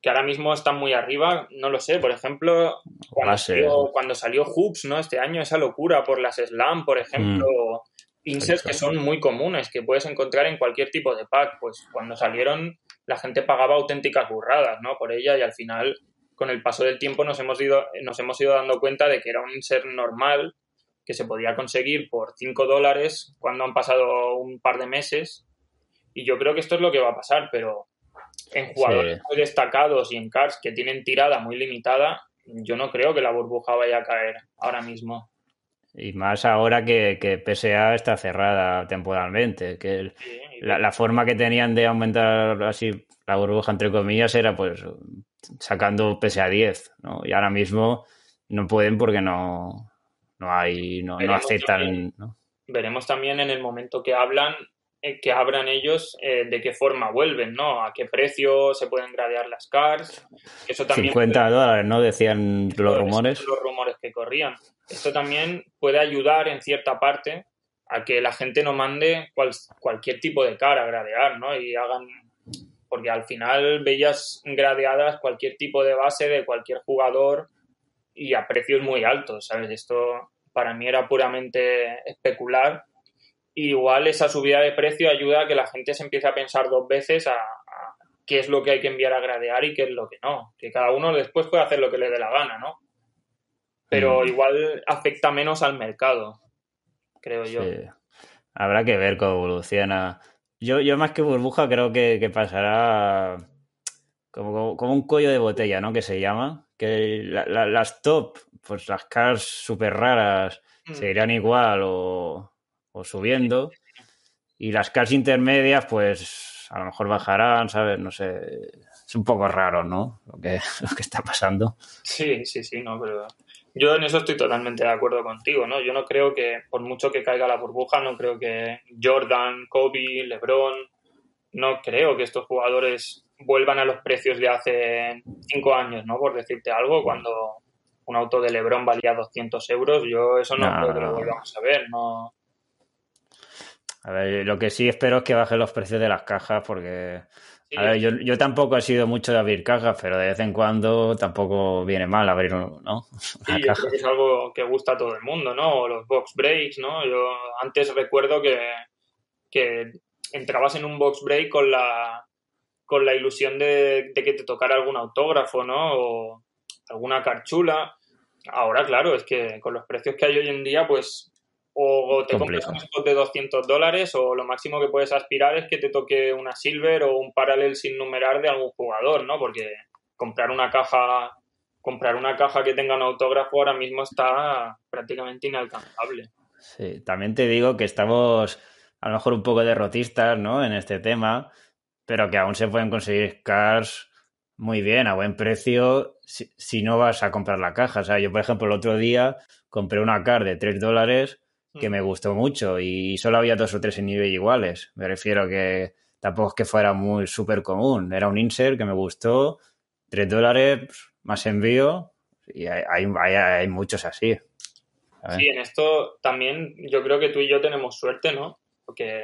que ahora mismo están muy arriba, no lo sé, por ejemplo, cuando, salió, cuando salió Hoops, ¿no? Este año, esa locura por las Slam, por ejemplo, mm. que son muy comunes, que puedes encontrar en cualquier tipo de pack, pues cuando salieron la gente pagaba auténticas burradas, ¿no? Por ella y al final, con el paso del tiempo nos hemos ido, nos hemos ido dando cuenta de que era un insert normal que se podía conseguir por 5 dólares cuando han pasado un par de meses y yo creo que esto es lo que va a pasar, pero en jugadores muy destacados y en cars que tienen tirada muy limitada, yo no creo que la burbuja vaya a caer ahora mismo. Y más ahora que, que PSA está cerrada temporalmente, que la, forma que tenían de aumentar así la burbuja, entre comillas, era pues sacando PSA 10, ¿no? Y ahora mismo no pueden porque no, no hay, no, no aceptan. Veremos también en el momento que hablan eh, que abran ellos eh, de qué forma vuelven, ¿no? A qué precio se pueden gradear las cars. Eso también 50 dólares, ¿no? Decían los rumores. Los rumores que corrían. Esto también puede ayudar en cierta parte a que la gente no mande cualquier tipo de car a gradear, ¿no? Y hagan... Porque al final veías gradeadas cualquier tipo de base de cualquier jugador y a precios muy altos, ¿sabes? Esto para mí era puramente especular igual esa subida de precio ayuda a que la gente se empiece a pensar dos veces a, qué es lo que hay que enviar a gradear y qué es lo que no. Que cada uno después puede hacer lo que le dé la gana, ¿no? Pero mm. igual afecta menos al mercado, creo yo. Habrá que ver cómo evoluciona. Yo, yo más que burbuja creo que, pasará como, como, un cuello de botella, ¿no? Que se llama. Que las top, pues las cars súper raras, mm. se irán igual o o subiendo. Y las cars intermedias, pues a lo mejor bajarán, ¿sabes? No sé. Es un poco raro, ¿no? Lo que, lo que está pasando. Sí, sí, sí, no, pero yo en eso estoy totalmente de acuerdo contigo, ¿no? Yo no creo que, por mucho que caiga la burbuja, no creo que Jordan, Kobe, LeBron, no creo que estos jugadores vuelvan a los precios de hace cinco años, ¿no? Por decirte algo, cuando un auto de LeBron valía 200 euros, yo eso no, creo que lo volvamos a ver, no, a ver, lo que sí espero es que bajen los precios de las cajas porque... A ver, yo, yo, tampoco he sido mucho de abrir cajas, pero de vez en cuando tampoco viene mal abrir, ¿no? Sí, yo creo que es algo que gusta a todo el mundo, ¿no? O los box breaks, ¿no? Yo antes recuerdo que, que entrabas en un box break con la, con la ilusión de, de, que te tocara algún autógrafo, ¿no? O alguna carchula. Ahora, claro, es que con los precios que hay hoy en día, pues o te compras un spot de 200 dólares o lo máximo que puedes aspirar es que te toque una silver o un paralel sin numerar de algún jugador, ¿no? Porque comprar una caja comprar una caja que tenga un autógrafo ahora mismo está prácticamente inalcanzable. Sí, también te digo que estamos a lo mejor un poco derrotistas, ¿no? En este tema, pero que aún se pueden conseguir cars muy bien, a buen precio, si, si no vas a comprar la caja. O sea, yo, por ejemplo, el otro día compré una car de 3 dólares que me gustó mucho y solo había dos o tres en nivel iguales. Me refiero que tampoco es que fuera muy súper común. Era un insert que me gustó, tres dólares más envío y hay, hay, hay muchos así. Sí, en esto también yo creo que tú y yo tenemos suerte, ¿no? Porque,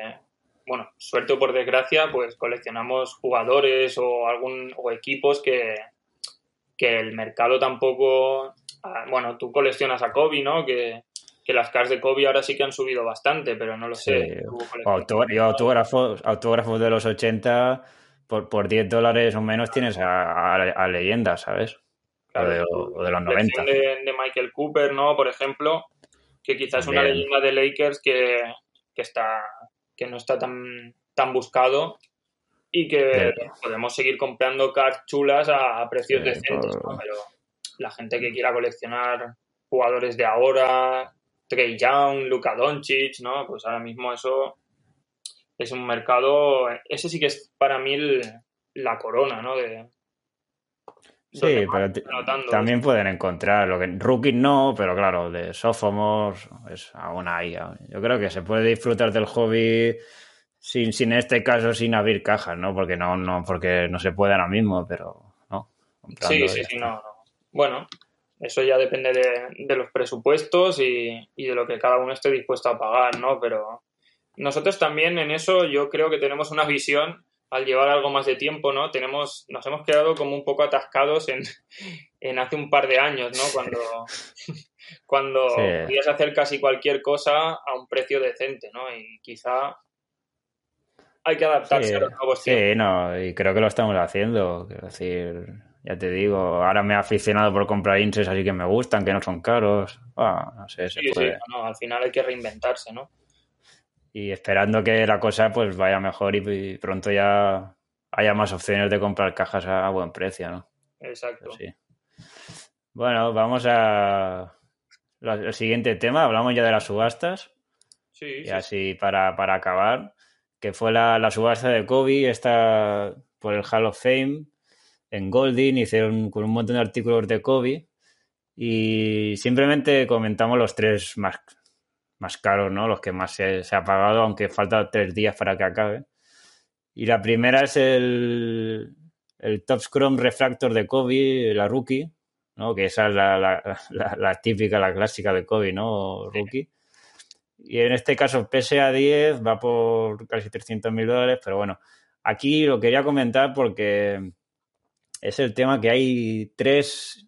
bueno, suerte o por desgracia, pues coleccionamos jugadores o algún o equipos que, que el mercado tampoco... Ah, bueno, tú coleccionas a Kobe, ¿no? Que, que las cards de Kobe ahora sí que han subido bastante, pero no lo sé. yo autógrafos, autógrafos de los 80 por, por 10 dólares o menos tienes a, a, leyendas, ¿sabes? o, de, los 90. De, de, Michael Cooper, ¿no? Por ejemplo, que quizás es una leyenda de Lakers que, que, está, que no está tan, tan buscado y que podemos seguir comprando cards chulas a, precios decentes, Pero la gente que quiera coleccionar jugadores de ahora, Trey Young, Luka Doncic, ¿no? Pues ahora mismo eso es un mercado, ese sí que es para mí la corona, ¿no? De, sí, pero también pueden encontrar lo que rookies no, pero claro, de sophomores es aún ahí. Yo creo que se puede disfrutar del hobby sin, sin este caso, sin abrir cajas, ¿no? Porque no, no, porque no se puede ahora mismo, pero no. Sí, sí, sí, no, no. Bueno, eso ya depende de, los presupuestos y, y, de lo que cada uno esté dispuesto a pagar, ¿no? Pero nosotros también en eso yo creo que tenemos una visión al llevar algo más de tiempo, ¿no? Tenemos, nos hemos quedado como un poco atascados en, en hace un par de años, ¿no? Cuando, cuando podías hacer casi cualquier cosa a un precio decente, ¿no? Y quizá hay que adaptarse a los nuevos tiempos. Sí, no, y creo que lo estamos haciendo. Quiero decir, ya te digo, ahora me he aficionado por comprar inches así que me gustan, que no son caros. Ah, no sé, se puede. Sí, no, al final hay que reinventarse, ¿no? Y esperando que la cosa pues vaya mejor y, pronto ya haya más opciones de comprar cajas a, buen precio, ¿no? Exacto. Sí. Bueno, vamos a el siguiente tema. Hablamos ya de las subastas. Sí. Y así para, para acabar que fue la, subasta de Kobe, está por el Hall of Fame en Goldin, hicieron con un montón de artículos de Kobe y simplemente comentamos los tres más, más caros, ¿no? Los que más se, ha pagado, aunque falta tres días para que acabe. Y la primera es el, el Top Scrum Refractor de Kobe, la rookie, ¿no? Que esa es la, la, la típica, la clásica de Kobe, ¿no? Rookie. Y en este caso PSA 10 va por casi 300 mil dólares, pero bueno, aquí lo quería comentar porque es el tema que hay tres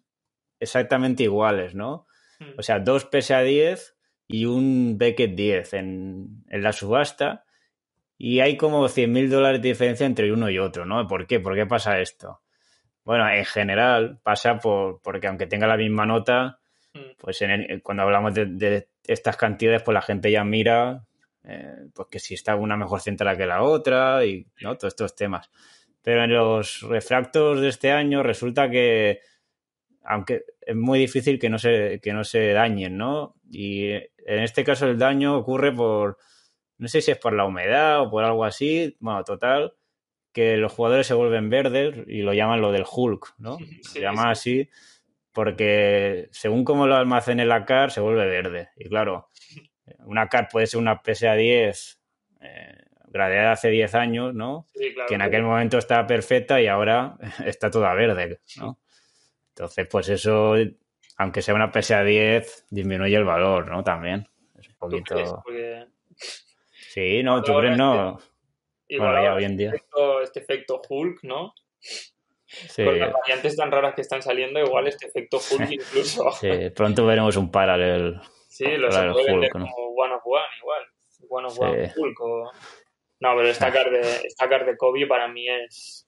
exactamente iguales, ¿no? Hmm. O sea, dos PSA 10 y un Beckett 10 en, en la subasta y hay como 100 mil dólares de diferencia entre uno y otro, ¿no? ¿Por qué? ¿Por qué pasa esto? Bueno, en general pasa por, porque aunque tenga la misma nota, hmm. pues cuando hablamos de, estas cantidades, pues la gente ya mira eh, pues que si está una mejor central que la otra y ¿no? todos estos temas. Pero en los refractos de este año resulta que, aunque es muy difícil que no se, que no se dañen, ¿no? Y en este caso el daño ocurre por, no sé si es por la humedad o por algo así, bueno, total, que los jugadores se vuelven verdes y lo llaman lo del Hulk, ¿no? se llama así porque según cómo lo almacene la CAR se vuelve verde. Y claro, una CAR puede ser una PSA 10 eh, gradeada hace 10 años, ¿no? que en aquel momento estaba perfecta y ahora está toda verde, ¿no? Entonces, pues eso, aunque sea una PSA 10, disminuye el valor, ¿no? También. Es un poquito... Sí, no, tú crees no. bueno, ya hoy en día. este efecto Hulk, ¿no? Con las variantes tan raras que están saliendo, igual este efecto Hulk incluso. Sí, pronto veremos un paralel. Sí, lo se puede vender como One of One, igual. One of One Hulk o... No, pero esta card, de, esta card de Kobe para mí es,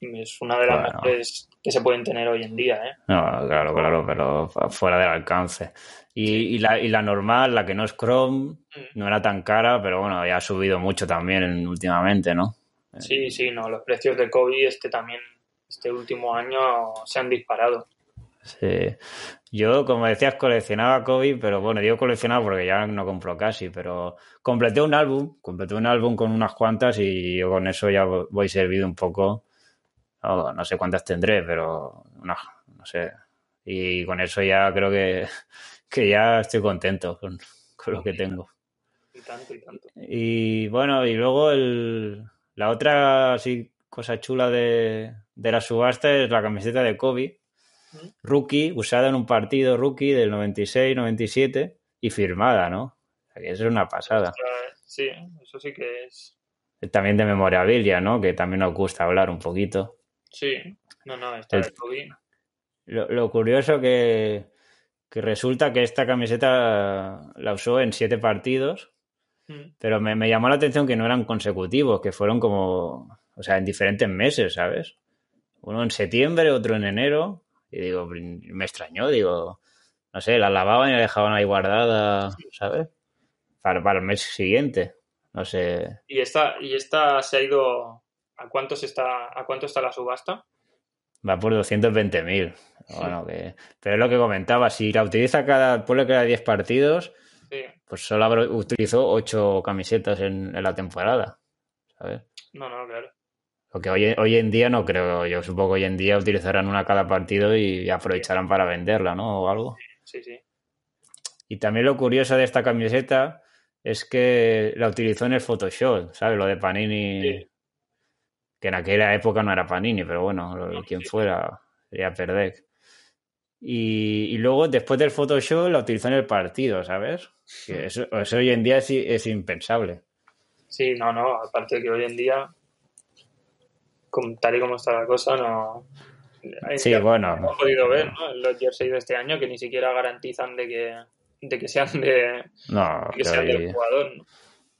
es una de las mejores que se pueden tener hoy en día. ¿eh? No, claro, claro, pero fuera del alcance. Y, y, la, y la normal, la que no es Chrome, mm. no era tan cara, pero bueno, ya ha subido mucho también últimamente, ¿no? Sí, sí, no, los precios de Kobe este también este último año se han disparado. Sí. Yo, como decías, coleccionaba Kobe, pero bueno, digo coleccionaba porque ya no compro casi, pero completé un álbum, completé un álbum con unas cuantas y yo con eso ya voy servido un poco. No, sé cuántas tendré, pero no, no sé. Y con eso ya creo que, que ya estoy contento con, con lo que tengo. Y tanto, y tanto. Y bueno, y luego el, la otra así cosa chula de, de la subasta es la camiseta de Kobe, rookie, usada en un partido rookie del 96-97 y firmada, ¿no? O sea, que eso es una pasada. Sí, eso sí que es. También de memorabilia, ¿no? Que también nos gusta hablar un poquito. Sí, no, no, está de Kobe. Lo, lo curioso que, que resulta que esta camiseta la usó en siete partidos, Mm. pero me, me llamó la atención que no eran consecutivos, que fueron como, o sea, en diferentes meses, ¿sabes? Uno en septiembre, otro en enero, y digo, me extrañó, digo, no sé, la lavaban y la dejaban ahí guardada, ¿sabes? Para, para el mes siguiente, no sé. Y esta, y esta se ha ido. ¿A cuánto se está, a cuánto está la subasta? Va por 220.000. Bueno, que... Pero es lo que comentaba, si la utiliza cada, que cada 10 partidos, Sí. pues solo utilizó 8 camisetas en, en la temporada, ¿sabes? No, no, claro. Lo que hoy, hoy en día no creo, yo supongo que hoy en día utilizarán una cada partido y aprovecharán para venderla, ¿no? O algo. Sí, sí. Y también lo curioso de esta camiseta es que la utilizó en el Photoshop, ¿sabes? Lo de Panini, Sí. que en aquella época no era Panini, pero bueno, No, quien sí. fuera sería Perdec. Y, y luego, después del Photoshop, la utilizó en el partido, ¿sabes? Que eso, eso hoy en día es, es impensable. Sí, no, no. Aparte de que hoy en día, como- tal y como está la cosa, no. Sí, Ya bueno. Hemos podido ver, ¿no? Los jerseys de este año que ni siquiera garantizan de que, de que sean de, No, de que sean hoy- del jugador, ¿no?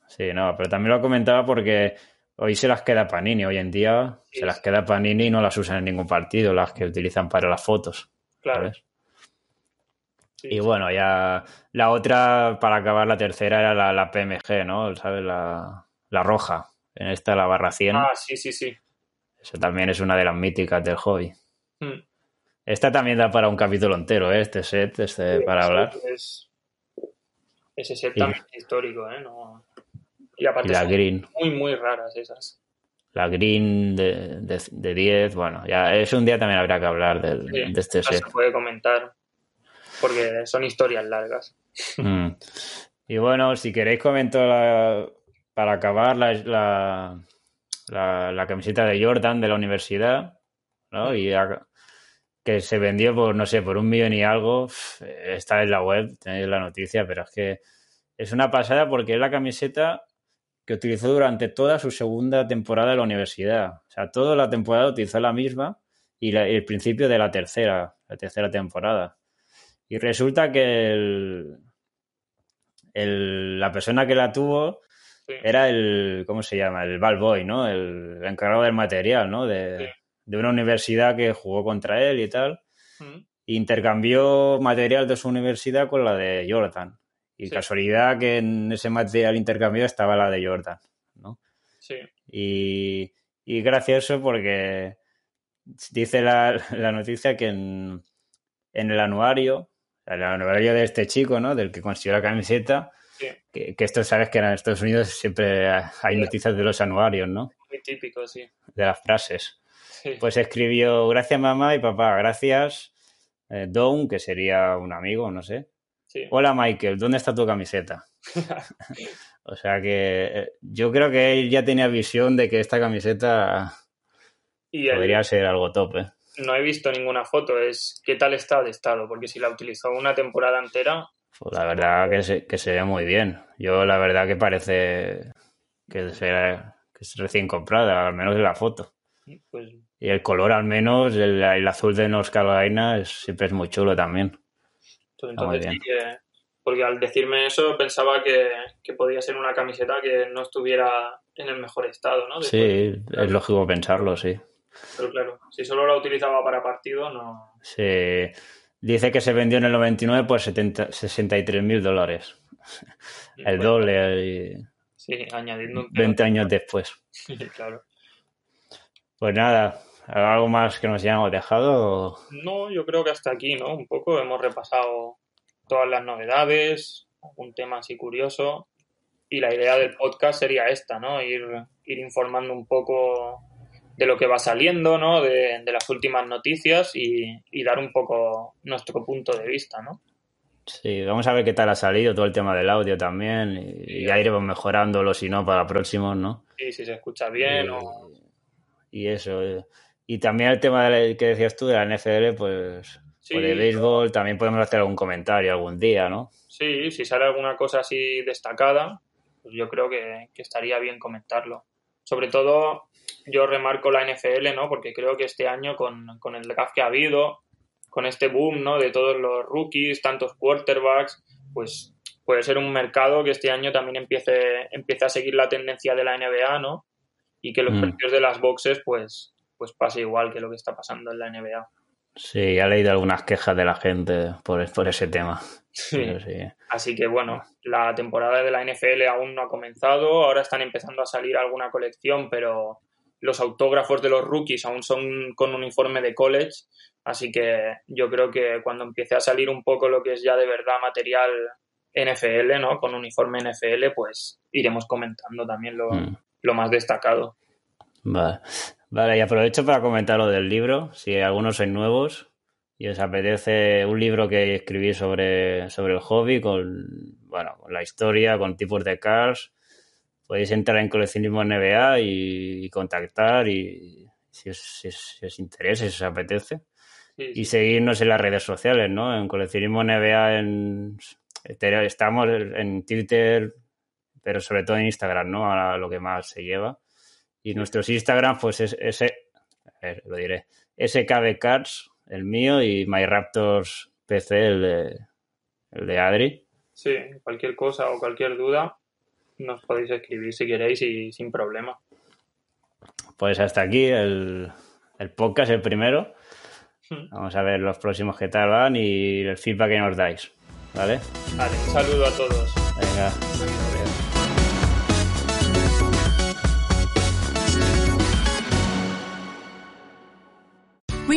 Sí, no, pero también lo comentaba porque hoy se las queda Panini. Hoy en día Sí, se las queda Panini y no las usan en ningún partido, las que utilizan para las fotos. Claro. ¿sabes? sí, Y bueno, ya la otra, para acabar la tercera, era la, la PMG, ¿no? ¿Sabes? La, la roja. En esta la barra 100. Ah, sí, sí, sí. Eso también es una de las míticas del hobby. Mm. Esta también da para un capítulo entero, ¿eh? Este set, este, para hablar. Es, ese set también es histórico, ¿eh? No... Y aparte Y la son green. muy, muy raras esas. La green de, de, de 10. Bueno, ya es un día también habrá que hablar del- Sí, de este set. se puede comentar porque son historias largas. Mm. Y bueno, si queréis comento la- para acabar la, la, la- camiseta de Jordan de la universidad, ¿no? Y que se vendió por, no sé, por un millón y algo. Está en la web, tenéis la noticia, pero es que es una pasada porque es la camiseta que utilizó durante toda su segunda temporada de la universidad. O sea, toda la temporada utilizó la misma y el principio de la tercera, la tercera temporada. Y resulta que el, el- la persona que la tuvo Sí. era el, ¿cómo se llama? El ball boy, ¿no? El, encargado del material, ¿no? De, Sí. de una universidad que jugó contra él y tal. Intercambió material de su universidad con la de Jordan. Y Sí. casualidad que en ese material intercambio estaba la de Jordan, ¿no? Sí, Y, y gracioso porque dice la, la noticia que en, en el anuario, el anuario de este chico, ¿no? Del que consiguió la camiseta, sí, que, que esto sabes que en Estados Unidos siempre hay noticias de los anuarios, ¿no? muy típico, sí. De las frases. Sí, Pues escribió, gracias mamá y papá, gracias eh, Don, que sería un amigo, no sé. sí. Hola Michael, ¿dónde está tu camiseta? O sea que eh, yo creo que él ya tenía visión de que esta camiseta Y el- podría ser algo top, ¿eh? no he visto ninguna foto, es qué tal está de estado, porque si la utilizó una temporada entera, Pues la verdad que se, que se ve muy bien. Yo la verdad que parece que, será, que es recién comprada, al menos en la foto. pues Y el color al menos, el, el azul de North Carolina, es- siempre es muy chulo también. pues entonces sí que... Porque al decirme eso pensaba que, que podía ser una camiseta que no estuviera en el mejor estado, ¿no? Después- Sí, es lógico pensarlo, sí. Pero claro, si solo la utilizaba para partido, no... Se dice que se vendió en el 99 por 70 63 mil dólares. El Pues, doble y Sí, añadiendo un 20 años después. Sí, claro. Pues nada, ¿algo más que nos hayamos dejado? No, yo creo que hasta aquí, ¿no? Un poco hemos repasado todas las novedades, algún tema así curioso. Y la idea del podcast sería esta, ¿no? Ir, ir informando un poco de lo que va saliendo, ¿no? De, de las últimas noticias y, y dar un poco nuestro punto de vista, ¿no? Sí, vamos a ver qué tal ha salido todo el tema del audio también y, y ya iremos mejorándolo si no para próximos, ¿no? Y si se escucha bien y, o... y eso. eh. Y también el tema que decías tú de la NFL, pues, o de béisbol, también podemos hacer algún comentario algún día, ¿no? Sí, si sale alguna cosa así destacada, pues yo creo que, estaría bien comentarlo. Sobre todo, yo remarco la NFL, ¿no? Porque creo que este año, con, con el draft que ha habido, con este boom, ¿no? De todos los rookies, tantos quarterbacks, pues puede ser un mercado que este año también empiece, empiece a seguir la tendencia de la NBA, ¿no? Y que los mm. precios de las boxes, pues, pues pase igual que lo que está pasando en la NBA. Sí, he leído algunas quejas de la gente por, por ese tema. Sí. Así que bueno, la temporada de la NFL aún no ha comenzado, ahora están empezando a salir alguna colección, pero los autógrafos de los rookies aún son con uniforme de college, así que yo creo que cuando empiece a salir un poco lo que es ya de verdad material NFL, ¿no? Con uniforme NFL, pues iremos comentando también lo, mm. lo más destacado. Vale. Vale, y aprovecho para comentar lo del libro, si algunos sois nuevos y os apetece un libro que escribí sobre, sobre el hobby, con, bueno, con la historia, con tipos de cars, podéis entrar en coleccionismo NBA y, contactar y si os, si, os, interesa, si os apetece. Y seguirnos en las redes sociales, ¿no? En coleccionismo NBA en, estamos en Twitter, pero sobre todo en Instagram, ¿no? Ahora lo que más se lleva. Y nuestros Instagram, pues es ese, lo diré, SKB Cards, el mío, y MyRaptors PC, el de, el de Adri. Sí, cualquier cosa o cualquier duda nos podéis escribir si queréis y sin problema. Pues hasta aquí el, el podcast, el primero. Hmm. Vamos a ver los próximos que tal van y el feedback que nos dais. ¿Vale? Vale, un saludo a todos. Venga.